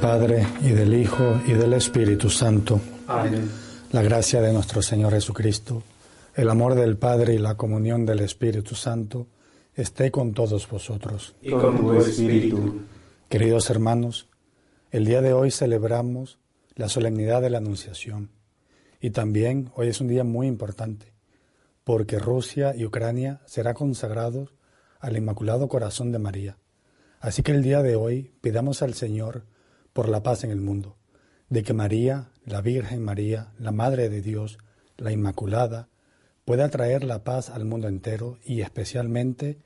Padre y del Hijo y del Espíritu Santo. Amén. La gracia de nuestro Señor Jesucristo, el amor del Padre y la comunión del Espíritu Santo esté con todos vosotros. Y con tu espíritu. Queridos hermanos, el día de hoy celebramos la solemnidad de la Anunciación. Y también hoy es un día muy importante, porque Rusia y Ucrania serán consagrados al Inmaculado Corazón de María. Así que el día de hoy pidamos al Señor por la paz en el mundo, de que María, la Virgen María, la Madre de Dios, la Inmaculada, pueda traer la paz al mundo entero y especialmente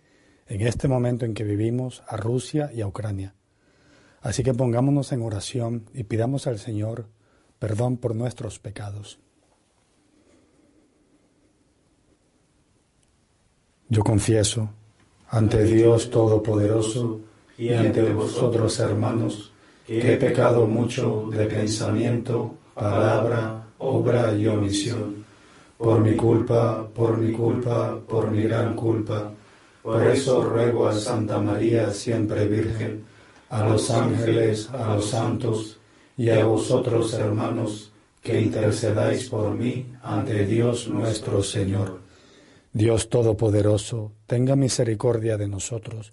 en este momento en que vivimos a Rusia y a Ucrania. Así que pongámonos en oración y pidamos al Señor perdón por nuestros pecados. Yo confieso ante Dios Todopoderoso y ante vosotros, hermanos, que he pecado mucho de pensamiento, palabra, obra y omisión, por mi culpa, por mi culpa, por mi gran culpa. Por eso ruego a Santa María, siempre Virgen, a los ángeles, a los santos y a vosotros, hermanos, que intercedáis por mí ante Dios nuestro Señor. Dios Todopoderoso, tenga misericordia de nosotros,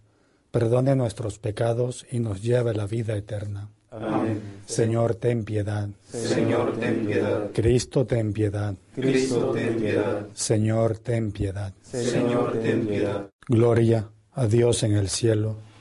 perdone nuestros pecados y nos lleve a la vida eterna. Amén. Señor, ten piedad. Señor, ten piedad. Cristo, ten piedad. Cristo, ten piedad. Señor, ten piedad. Señor, ten piedad. Gloria a Dios en el cielo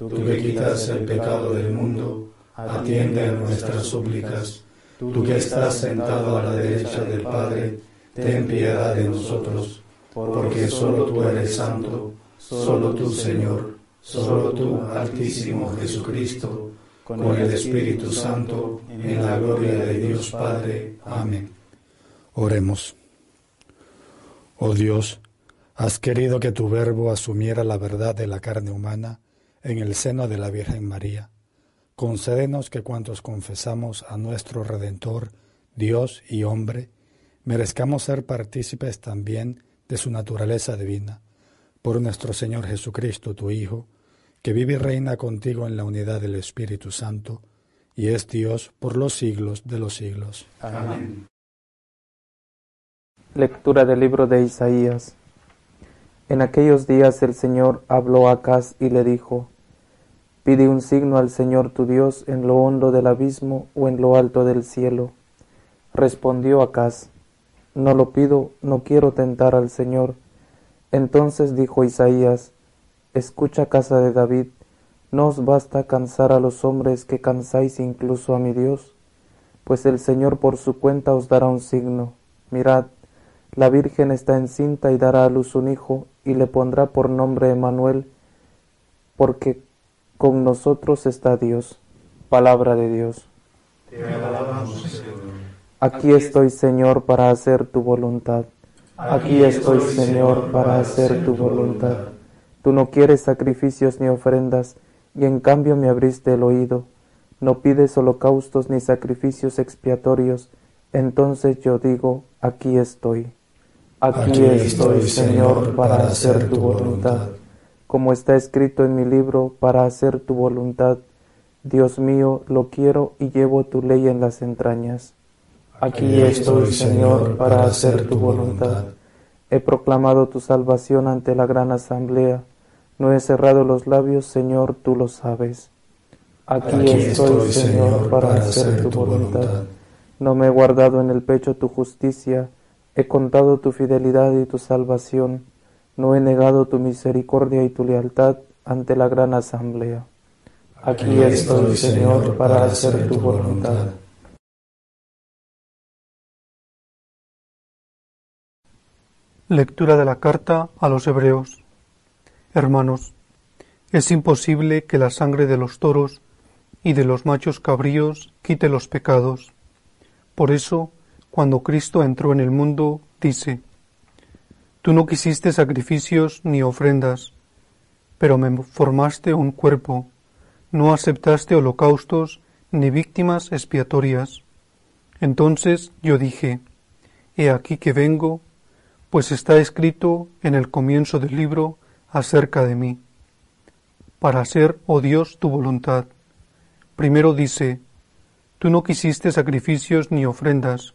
Tú que quitas el pecado del mundo, atiende a nuestras súplicas. Tú que estás sentado a la derecha del Padre, ten piedad de nosotros, porque solo tú eres santo, solo tú, Señor, solo tú, Altísimo Jesucristo, con el Espíritu Santo, en la gloria de Dios Padre. Amén. Oremos. Oh Dios, has querido que tu verbo asumiera la verdad de la carne humana en el seno de la Virgen María. Concédenos que cuantos confesamos a nuestro Redentor, Dios y hombre, merezcamos ser partícipes también de su naturaleza divina, por nuestro Señor Jesucristo, tu Hijo, que vive y reina contigo en la unidad del Espíritu Santo, y es Dios por los siglos de los siglos. Amén. Lectura del libro de Isaías. En aquellos días el Señor habló a Acaz y le dijo, Pide un signo al Señor tu Dios en lo hondo del abismo o en lo alto del cielo. Respondió Acaz, No lo pido, no quiero tentar al Señor. Entonces dijo Isaías, Escucha casa de David, ¿no os basta cansar a los hombres que cansáis incluso a mi Dios? Pues el Señor por su cuenta os dará un signo. Mirad, la Virgen está encinta y dará a luz un hijo, y le pondrá por nombre Emanuel, porque con nosotros está Dios. Palabra de Dios. Te alabamos, Señor. Aquí estoy, Señor, para hacer tu voluntad. Aquí estoy, Señor, para hacer tu voluntad. Tú no quieres sacrificios ni ofrendas, y en cambio me abriste el oído. No pides holocaustos ni sacrificios expiatorios. Entonces yo digo, aquí estoy. Aquí estoy, Señor, para hacer tu voluntad. Como está escrito en mi libro, para hacer tu voluntad. Dios mío, lo quiero y llevo tu ley en las entrañas. Aquí estoy, Señor, para hacer tu voluntad. He proclamado tu salvación ante la gran asamblea. No he cerrado los labios, Señor, tú lo sabes. Aquí, estoy, Señor, para hacer tu voluntad. No me he guardado en el pecho tu justicia, he contado tu fidelidad y tu salvación, no he negado tu misericordia y tu lealtad ante la gran asamblea. Aquí estoy, Señor, para hacer tu voluntad. Lectura de la carta a los Hebreos. Hermanos, es imposible que la sangre de los toros y de los machos cabríos quite los pecados. Por eso, cuando Cristo entró en el mundo, dice, Tú no quisiste sacrificios ni ofrendas, pero me formaste un cuerpo no aceptaste holocaustos ni víctimas expiatorias. Entonces yo dije, He aquí que vengo, pues está escrito en el comienzo del libro acerca de mí, para hacer, oh Dios, tu voluntad. Primero dice, Tú no quisiste sacrificios ni ofrendas,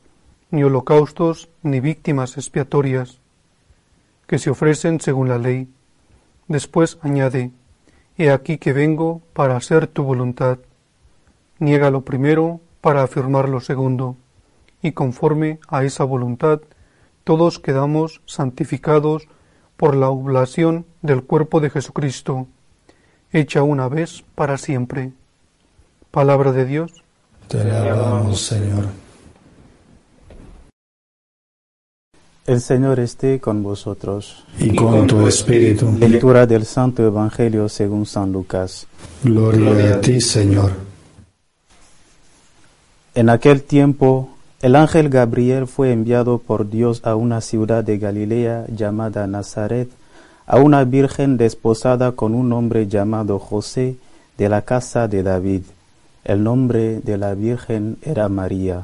ni holocaustos, ni víctimas expiatorias, que se ofrecen según la ley. Después añade, He aquí que vengo para hacer tu voluntad. Niega lo primero para afirmar lo segundo, y conforme a esa voluntad, todos quedamos santificados por la oblación del cuerpo de Jesucristo, hecha una vez para siempre. Palabra de Dios. Te alabamos, Señor. El Señor esté con vosotros. Y con tu espíritu. Lectura del Santo Evangelio según San Lucas. Gloria a ti, Señor. En aquel tiempo, el ángel Gabriel fue enviado por Dios a una ciudad de Galilea llamada Nazaret, a una virgen desposada con un hombre llamado José de la casa de David. El nombre de la virgen era María.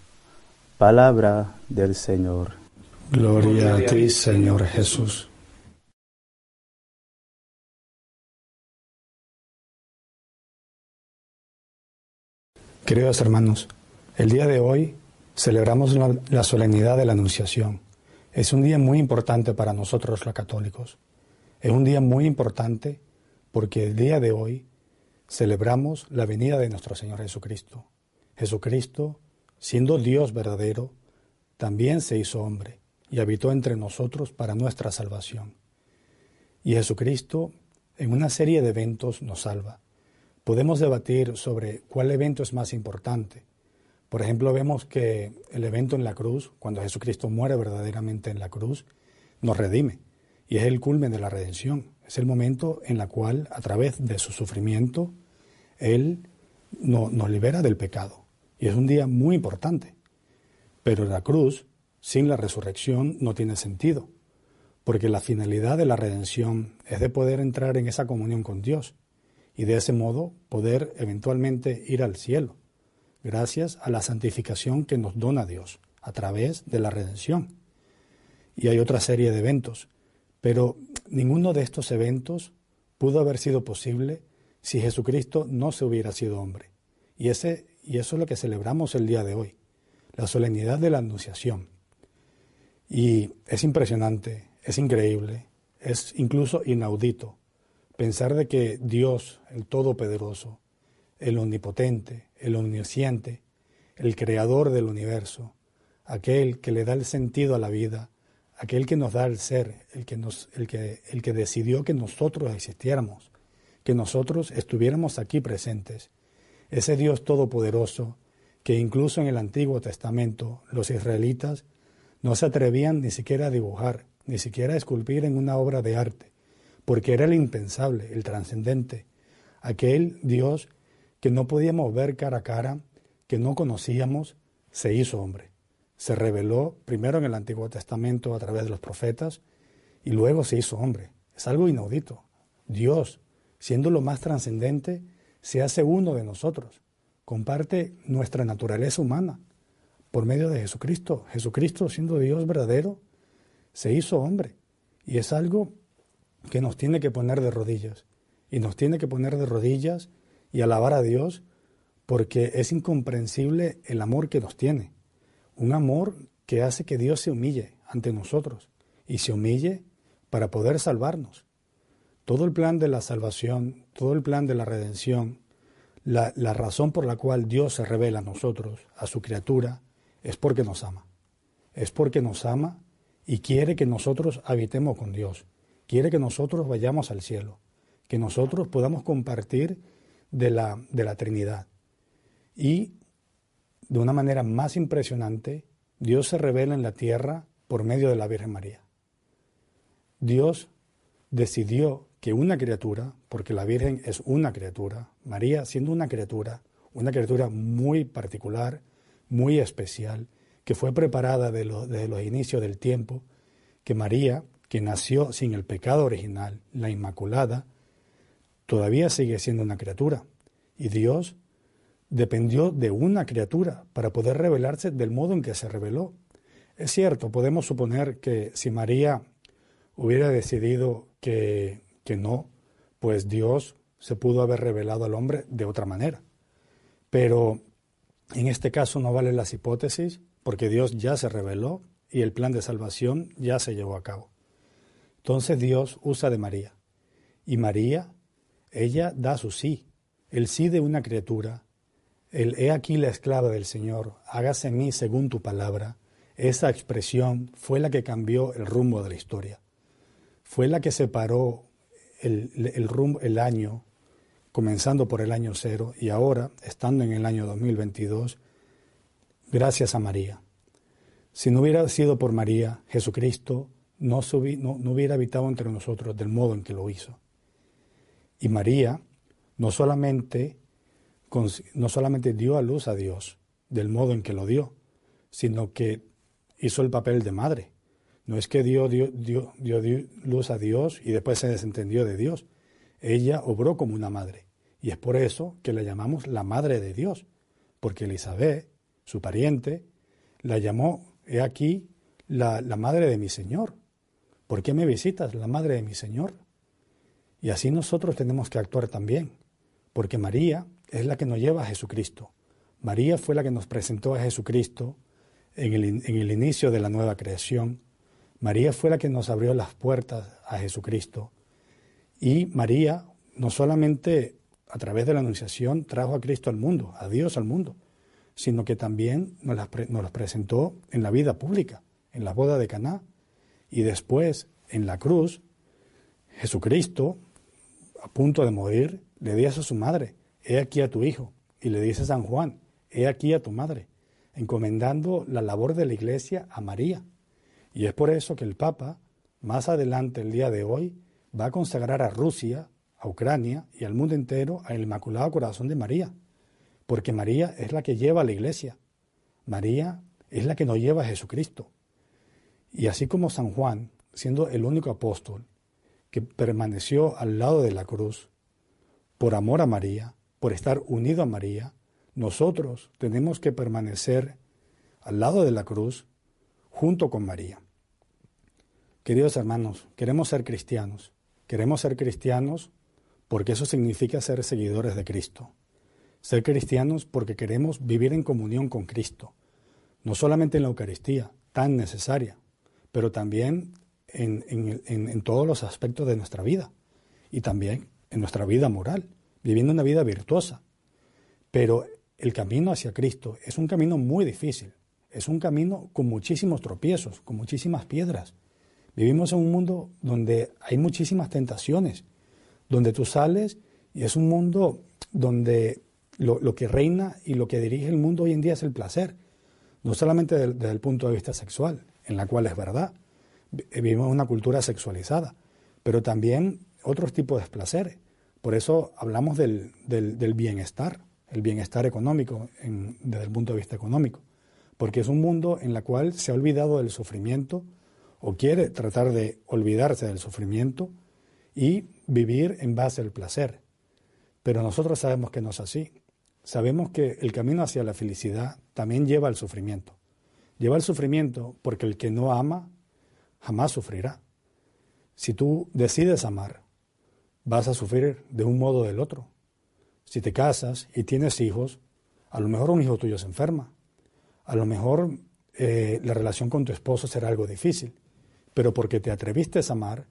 Palabra del Señor. Gloria a ti, Señor Jesús. Queridos hermanos, el día de hoy celebramos la, solemnidad de la Anunciación. Es un día muy importante para nosotros los católicos. Es un día muy importante porque el día de hoy celebramos la venida de nuestro Señor Jesucristo. Jesucristo siendo Dios verdadero, también se hizo hombre y habitó entre nosotros para nuestra salvación. Y Jesucristo, en una serie de eventos, nos salva. Podemos debatir sobre cuál evento es más importante. Por ejemplo, vemos que el evento en la cruz, cuando Jesucristo muere verdaderamente en la cruz, nos redime. Y es el culmen de la redención. Es el momento en el cual, a través de su sufrimiento, Él nos libera del pecado. Y es un día muy importante. Pero la cruz, sin la resurrección, no tiene sentido, porque la finalidad de la redención es de poder entrar en esa comunión con Dios y de ese modo poder eventualmente ir al cielo, gracias a la santificación que nos dona Dios a través de la redención. Y hay otra serie de eventos, pero ninguno de estos eventos pudo haber sido posible si Jesucristo no se hubiera sido hombre. Y ese y eso es lo que celebramos el día de hoy, la solemnidad de la Anunciación. Y es impresionante, es increíble, es incluso inaudito pensar de que Dios, el Todopoderoso, el omnipotente, el omnisciente, el creador del universo, aquel que le da el sentido a la vida, aquel que nos da el ser, el que, el que, el que decidió que nosotros existiéramos, que nosotros estuviéramos aquí presentes. Ese Dios todopoderoso que incluso en el Antiguo Testamento los israelitas no se atrevían ni siquiera a dibujar, ni siquiera a esculpir en una obra de arte, porque era el impensable, el trascendente, aquel Dios que no podíamos ver cara a cara, que no conocíamos, se hizo hombre. Se reveló primero en el Antiguo Testamento a través de los profetas y luego se hizo hombre. Es algo inaudito. Dios, siendo lo más trascendente, se hace uno de nosotros, comparte nuestra naturaleza humana por medio de Jesucristo. Jesucristo, siendo Dios verdadero, se hizo hombre. Y es algo que nos tiene que poner de rodillas. Y nos tiene que poner de rodillas y alabar a Dios porque es incomprensible el amor que nos tiene. Un amor que hace que Dios se humille ante nosotros y se humille para poder salvarnos. Todo el plan de la salvación, todo el plan de la redención, la, razón por la cual Dios se revela a nosotros, a su criatura, es porque nos ama. Es porque nos ama y quiere que nosotros habitemos con Dios. Quiere que nosotros vayamos al cielo. Que nosotros podamos compartir de la, de la Trinidad. Y de una manera más impresionante, Dios se revela en la tierra por medio de la Virgen María. Dios decidió que una criatura, porque la Virgen es una criatura, María siendo una criatura, una criatura muy particular, muy especial, que fue preparada de desde los inicios del tiempo, que María, que nació sin el pecado original, la Inmaculada, todavía sigue siendo una criatura. Y Dios dependió de una criatura para poder revelarse del modo en que se reveló. Es cierto, podemos suponer que si María hubiera decidido que, que no, pues Dios se pudo haber revelado al hombre de otra manera. Pero en este caso no valen las hipótesis porque Dios ya se reveló y el plan de salvación ya se llevó a cabo. Entonces Dios usa de María. Y María, ella da su sí, el sí de una criatura, el he aquí la esclava del Señor, hágase en mí según tu palabra. Esa expresión fue la que cambió el rumbo de la historia. Fue la que separó el, rumbo, el año comenzando por el año cero y ahora, estando en el año 2022, gracias a María. Si no hubiera sido por María, Jesucristo no, no, hubiera habitado entre nosotros del modo en que lo hizo. Y María no solamente, no solamente dio a luz a Dios del modo en que lo dio, sino que hizo el papel de madre. No es que dio, dio, luz a Dios y después se desentendió de Dios, ella obró como una madre. Y es por eso que la llamamos la Madre de Dios, porque Elizabeth, su pariente, la llamó, he aquí, la, Madre de mi Señor. ¿Por qué me visitas, la Madre de mi Señor? Y así nosotros tenemos que actuar también, porque María es la que nos lleva a Jesucristo. María fue la que nos presentó a Jesucristo en el inicio de la nueva creación. María fue la que nos abrió las puertas a Jesucristo. Y María no solamente a través de la Anunciación trajo a Cristo al mundo, a Dios al mundo, sino que también nos las, nos presentó en la vida pública, en la boda de Caná, y después en la cruz, Jesucristo, a punto de morir, le dice a su madre, he aquí a tu hijo, y le dice a San Juan, he aquí a tu madre, encomendando la labor de la iglesia a María. Y es por eso que el Papa, más adelante el día de hoy, va a consagrar a Rusia, a Ucrania y al mundo entero al Inmaculado Corazón de María, porque María es la que lleva a la iglesia. María es la que nos lleva a Jesucristo. Y así como San Juan, siendo el único apóstol que permaneció al lado de la cruz, por amor a María, por estar unido a María, nosotros tenemos que permanecer al lado de la cruz junto con María. Queridos hermanos, queremos ser cristianos, Queremos ser cristianos porque eso significa ser seguidores de Cristo. Ser cristianos porque queremos vivir en comunión con Cristo, no solamente en la Eucaristía, tan necesaria, pero también en, todos los aspectos de nuestra vida y también en nuestra vida moral, viviendo una vida virtuosa. Pero el camino hacia Cristo es un camino muy difícil, es un camino con muchísimos tropiezos, con muchísimas piedras. Vivimos en un mundo donde hay muchísimas tentaciones, donde tú sales y es un mundo donde lo, que reina y lo que dirige el mundo hoy en día es el placer, no solamente desde, el punto de vista sexual, en la cual es verdad, vivimos en una cultura sexualizada, pero también otros tipos de placeres. Por eso hablamos del, del, bienestar, el bienestar económico desde el punto de vista económico, porque es un mundo en el cual se ha olvidado del sufrimiento o quiere tratar de olvidarse del sufrimiento y vivir en base al placer. Pero nosotros sabemos que no es así. Sabemos que el camino hacia la felicidad también lleva al sufrimiento. Lleva al sufrimiento porque el que no ama jamás sufrirá. Si tú decides amar, vas a sufrir de un modo o del otro. Si te casas y tienes hijos, a lo mejor un hijo tuyo se enferma. A lo mejor eh, la relación con tu esposo será algo difícil. Pero porque te atreviste a amar,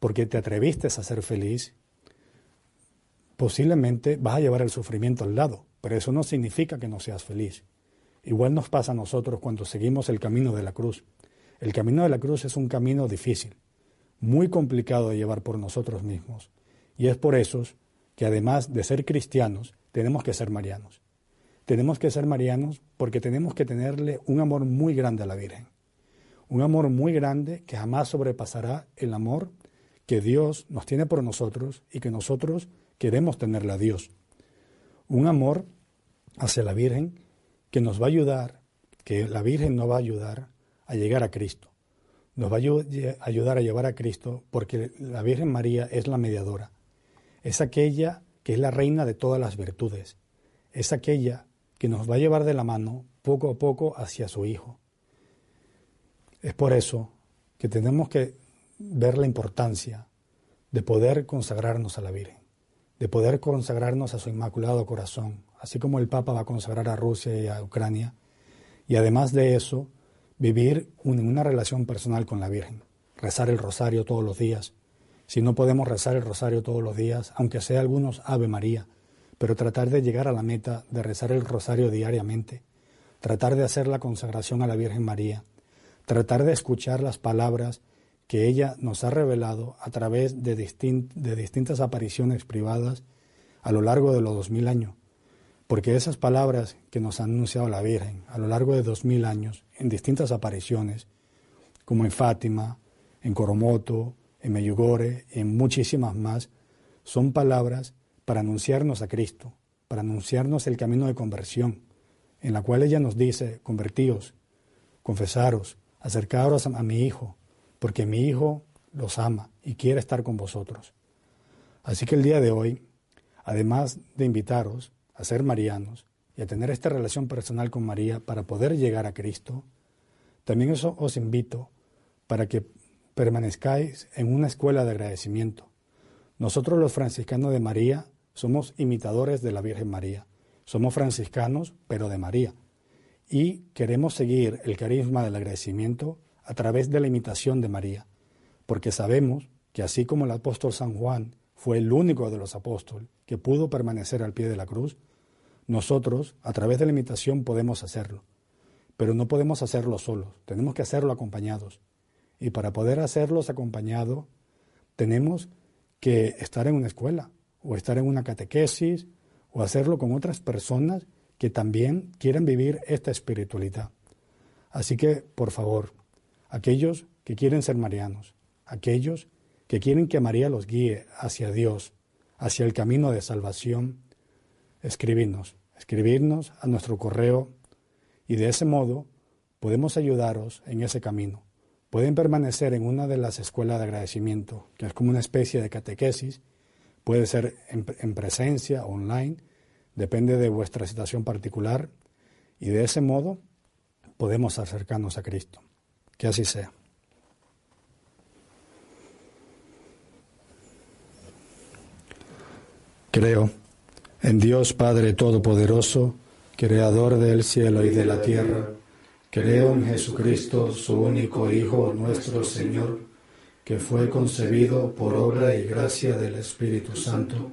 porque te atreviste a ser feliz, posiblemente vas a llevar el sufrimiento al lado, pero eso no significa que no seas feliz. Igual nos pasa a nosotros cuando seguimos el camino de la cruz. El camino de la cruz es un camino difícil, muy complicado de llevar por nosotros mismos. Y es por eso que además de ser cristianos, tenemos que ser marianos. Tenemos que ser marianos porque tenemos que tenerle un amor muy grande a la Virgen. Un amor muy grande que jamás sobrepasará el amor que Dios nos tiene por nosotros y que nosotros queremos tenerle a Dios. Un amor hacia la Virgen que nos va a ayudar, que la Virgen nos va a ayudar a llegar a Cristo. Nos va a ayudar a llevar a Cristo porque la Virgen María es la mediadora es aquella que es la reina de todas las virtudes, es aquella que nos va a llevar de la mano poco a poco hacia su Hijo. Es por eso que tenemos que ver la importancia de poder consagrarnos a la Virgen, de poder consagrarnos a su Inmaculado Corazón, así como el Papa va a consagrar a Rusia y a Ucrania, y además de eso, vivir una relación personal con la Virgen, rezar el rosario todos los días, si no podemos rezar el rosario todos los días, aunque sea algunos Ave María, pero tratar de llegar a la meta de rezar el rosario diariamente, tratar de hacer la consagración a la Virgen María, tratar de escuchar las palabras que ella nos ha revelado a través de, distintas apariciones privadas a lo largo de los dos mil años, porque esas palabras que nos ha anunciado la Virgen a lo largo de dos mil años en distintas apariciones, como en Fátima, en Coromoto, en Meyugore, en muchísimas más, son palabras para anunciarnos a Cristo, para anunciarnos el camino de conversión, en la cual ella nos dice, convertíos, confesaros, acercaros a, mi Hijo, porque mi Hijo los ama y quiere estar con vosotros. Así que el día de hoy, además de invitaros a ser marianos y a tener esta relación personal con María para poder llegar a Cristo, también os invito para que permanezcáis en una escuela de agradecimiento. Nosotros los franciscanos de María somos imitadores de la Virgen María. Somos franciscanos, pero de María. Y queremos seguir el carisma del agradecimiento a través de la imitación de María, porque sabemos que así como el apóstol San Juan fue el único de los apóstoles que pudo permanecer al pie de la cruz, nosotros, a través de la imitación, podemos hacerlo. Pero no podemos hacerlo solos, tenemos que hacerlo acompañados. Y para poder hacerlos acompañado, tenemos que estar en una escuela o estar en una catequesis o hacerlo con otras personas que también quieren vivir esta espiritualidad. Así que, por favor, aquellos que quieren ser marianos, aquellos que quieren que María los guíe hacia Dios, hacia el camino de salvación, escribirnos, escribirnos a nuestro correo y de ese modo podemos ayudaros en ese camino pueden permanecer en una de las escuelas de agradecimiento, que es como una especie de catequesis, puede ser en, presencia, online, depende de vuestra situación particular, y de ese modo podemos acercarnos a Cristo. Que así sea. Creo en Dios Padre Todopoderoso, Creador del cielo y de la tierra Creo en Jesucristo, su único Hijo, nuestro Señor, que fue concebido por obra y gracia del Espíritu Santo,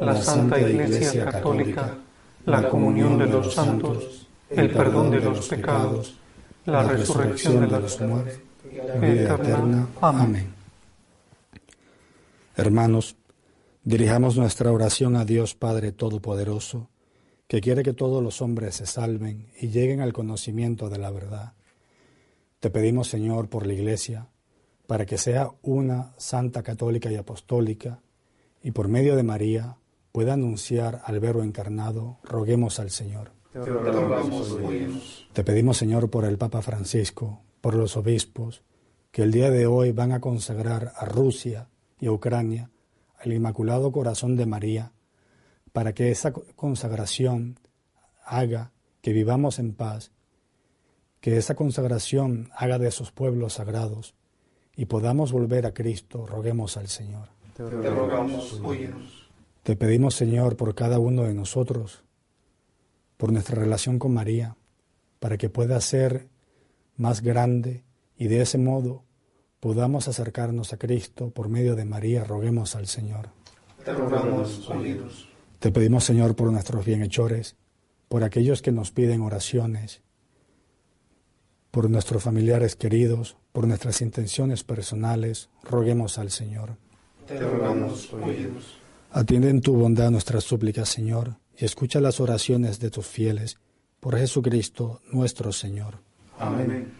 la Santa Iglesia Católica, la comunión de los santos, el perdón de los pecados, la resurrección de los muertos, vida eterna. Amén. Hermanos, dirijamos nuestra oración a Dios Padre Todopoderoso, que quiere que todos los hombres se salven y lleguen al conocimiento de la verdad. Te pedimos, Señor, por la Iglesia, para que sea una santa católica y apostólica, y por medio de María pueda anunciar al Verbo encarnado, roguemos al Señor. Te, pedimos, Señor, por el Papa Francisco, por los obispos, que el día de hoy van a consagrar a Rusia y a Ucrania al Inmaculado Corazón de María, para que esa consagración haga que vivamos en paz, que esa consagración haga de esos pueblos sagrados y podamos volver a Cristo, roguemos al Señor. Te rogamos, Te pedimos, Señor, por cada uno de nosotros, por nuestra relación con María, para que pueda ser más grande y de ese modo podamos acercarnos a Cristo por medio de María, roguemos al Señor. Te rogamos, oídos. Te pedimos, Señor, por nuestros bienhechores, por aquellos que nos piden oraciones, por nuestros familiares queridos, por nuestras intenciones personales, roguemos al Señor. Te rogamos, oídos. Atiende en tu bondad nuestras súplicas, Señor, y escucha las oraciones de tus fieles, por Jesucristo nuestro Señor. Amén.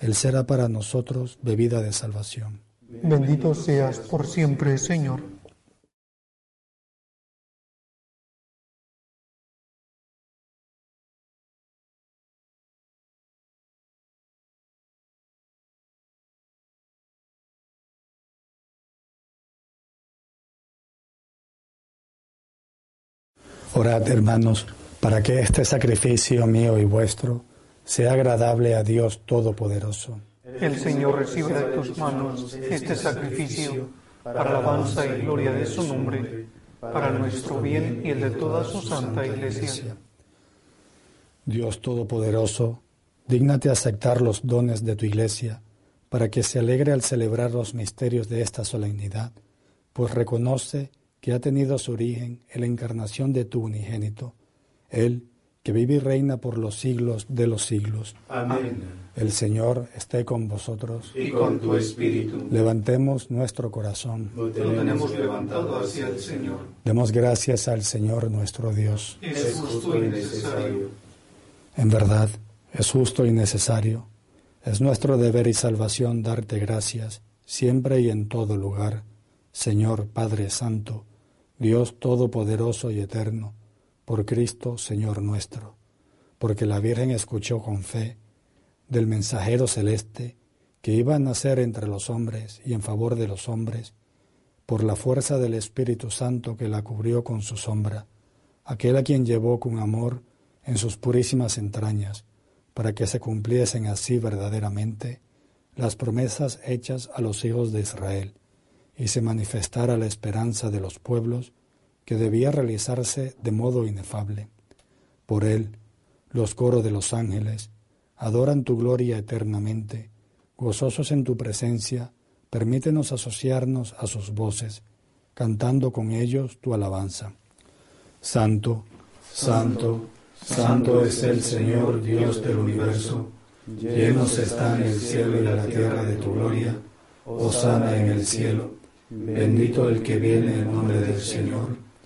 Él será para nosotros bebida de salvación. Bendito seas por siempre, Señor. Orad, hermanos, para que este sacrificio mío y vuestro sea agradable a Dios Todopoderoso. El Señor recibe de tus manos este sacrificio para alabanza y gloria de su nombre, para nuestro bien y el de toda su santa iglesia. Dios Todopoderoso, dígnate aceptar los dones de tu iglesia, para que se alegre al celebrar los misterios de esta solemnidad, pues reconoce que ha tenido su origen en la encarnación de tu unigénito, Él que vive y reina por los siglos de los siglos. Amén. El Señor esté con vosotros. Y con tu espíritu. Levantemos nuestro corazón. Lo tenemos levantado hacia el Señor. Demos gracias al Señor nuestro Dios. Es justo y necesario. En verdad, es justo y necesario. Es nuestro deber y salvación darte gracias, siempre y en todo lugar, Señor Padre Santo, Dios Todopoderoso y Eterno por Cristo, Señor nuestro, porque la Virgen escuchó con fe del mensajero celeste que iba a nacer entre los hombres y en favor de los hombres, por la fuerza del Espíritu Santo que la cubrió con su sombra, aquel a quien llevó con amor en sus purísimas entrañas, para que se cumpliesen así verdaderamente las promesas hechas a los hijos de Israel, y se manifestara la esperanza de los pueblos que debía realizarse de modo inefable. Por él, los coros de los ángeles adoran tu gloria eternamente, gozosos en tu presencia, permítenos asociarnos a sus voces, cantando con ellos tu alabanza. Santo, santo, santo es el Señor Dios del universo, llenos están el cielo y la tierra de tu gloria, sana en el cielo, bendito el que viene en nombre del Señor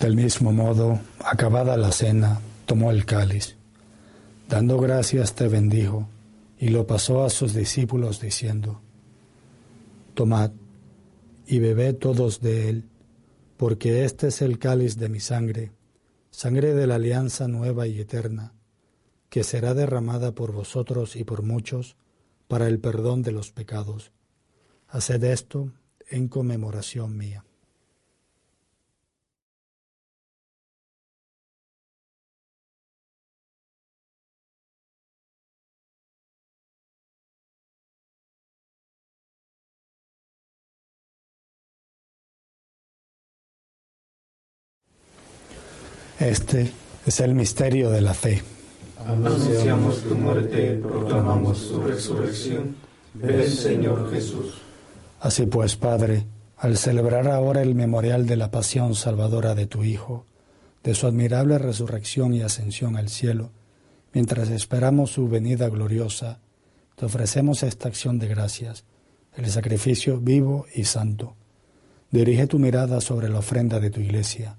Del mismo modo, acabada la cena, tomó el cáliz. Dando gracias te bendijo y lo pasó a sus discípulos diciendo, Tomad y bebed todos de él, porque este es el cáliz de mi sangre, sangre de la alianza nueva y eterna, que será derramada por vosotros y por muchos para el perdón de los pecados. Haced esto en conmemoración mía. Este es el misterio de la fe. Anunciamos tu muerte, proclamamos tu resurrección. Ven, Señor Jesús. Así pues, Padre, al celebrar ahora el memorial de la pasión salvadora de tu Hijo, de su admirable resurrección y ascensión al cielo, mientras esperamos su venida gloriosa, te ofrecemos esta acción de gracias, el sacrificio vivo y santo. Dirige tu mirada sobre la ofrenda de tu iglesia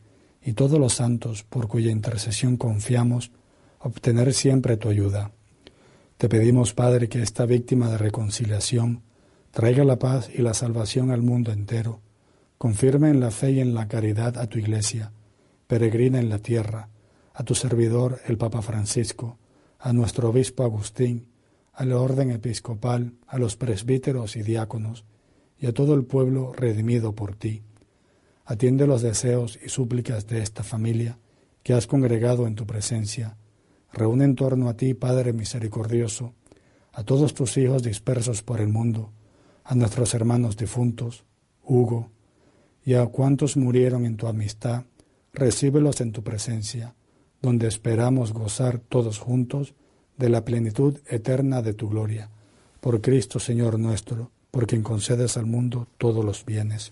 y todos los santos por cuya intercesión confiamos, obtener siempre tu ayuda. Te pedimos, Padre, que esta víctima de reconciliación traiga la paz y la salvación al mundo entero. Confirme en la fe y en la caridad a tu Iglesia, peregrina en la tierra, a tu servidor el Papa Francisco, a nuestro obispo Agustín, al orden episcopal, a los presbíteros y diáconos, y a todo el pueblo redimido por ti. Atiende los deseos y súplicas de esta familia que has congregado en tu presencia. Reúne en torno a ti, Padre misericordioso, a todos tus hijos dispersos por el mundo, a nuestros hermanos difuntos, Hugo, y a cuantos murieron en tu amistad, recíbelos en tu presencia, donde esperamos gozar todos juntos de la plenitud eterna de tu gloria. Por Cristo Señor nuestro, por quien concedes al mundo todos los bienes.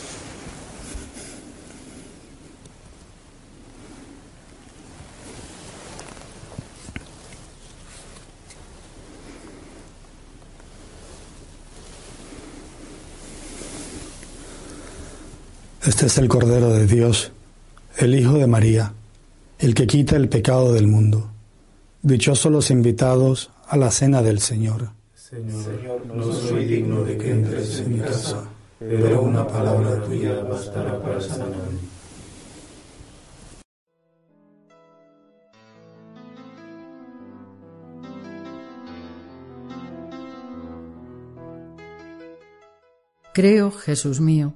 Este es el Cordero de Dios, el Hijo de María, el que quita el pecado del mundo. Dichosos los invitados a la cena del Señor. Señor, no soy digno de que entres en mi casa, pero una palabra tuya bastará para sanarme. Creo, Jesús mío,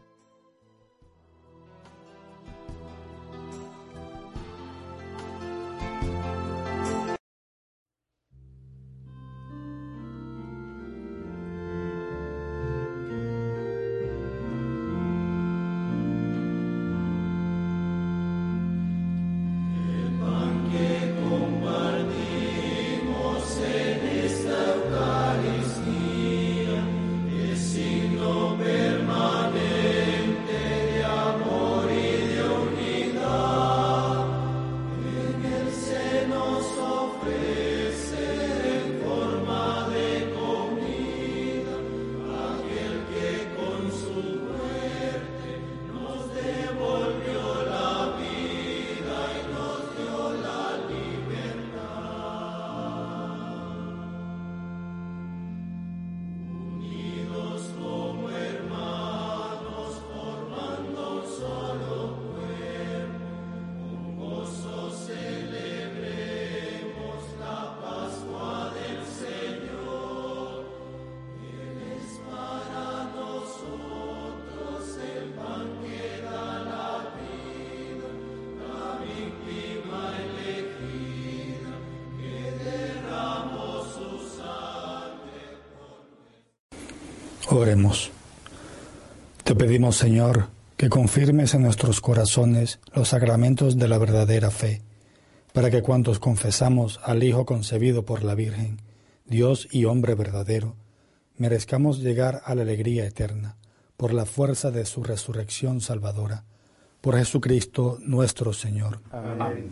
Oremos. Te pedimos, Señor, que confirmes en nuestros corazones los sacramentos de la verdadera fe, para que cuantos confesamos al Hijo concebido por la Virgen, Dios y hombre verdadero, merezcamos llegar a la alegría eterna, por la fuerza de su resurrección salvadora, por Jesucristo nuestro Señor. Amén.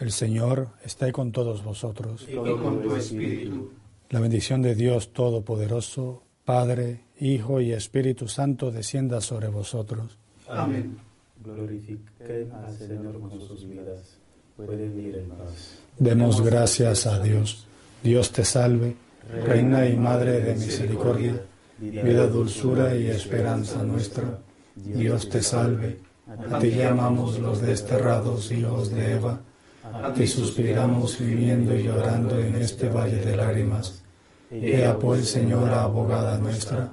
El Señor esté con todos vosotros. Y con tu espíritu. La bendición de Dios Todopoderoso, Padre, Hijo y Espíritu Santo descienda sobre vosotros. Amén. Glorifiquen al Señor con sus vidas. Pueden ir en paz. Demos gracias a Dios. Dios te salve, Reina y Madre de misericordia, vida, dulzura y esperanza nuestra. Dios te salve. A ti llamamos los desterrados hijos de Eva. A ti suspiramos viviendo y llorando en este valle de lágrimas. Ea pues, Señora abogada nuestra,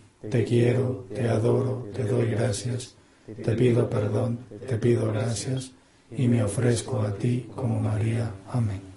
te quiero, te adoro, te doy gracias, te pido perdón, te pido gracias y me ofrezco a ti como María. Amén.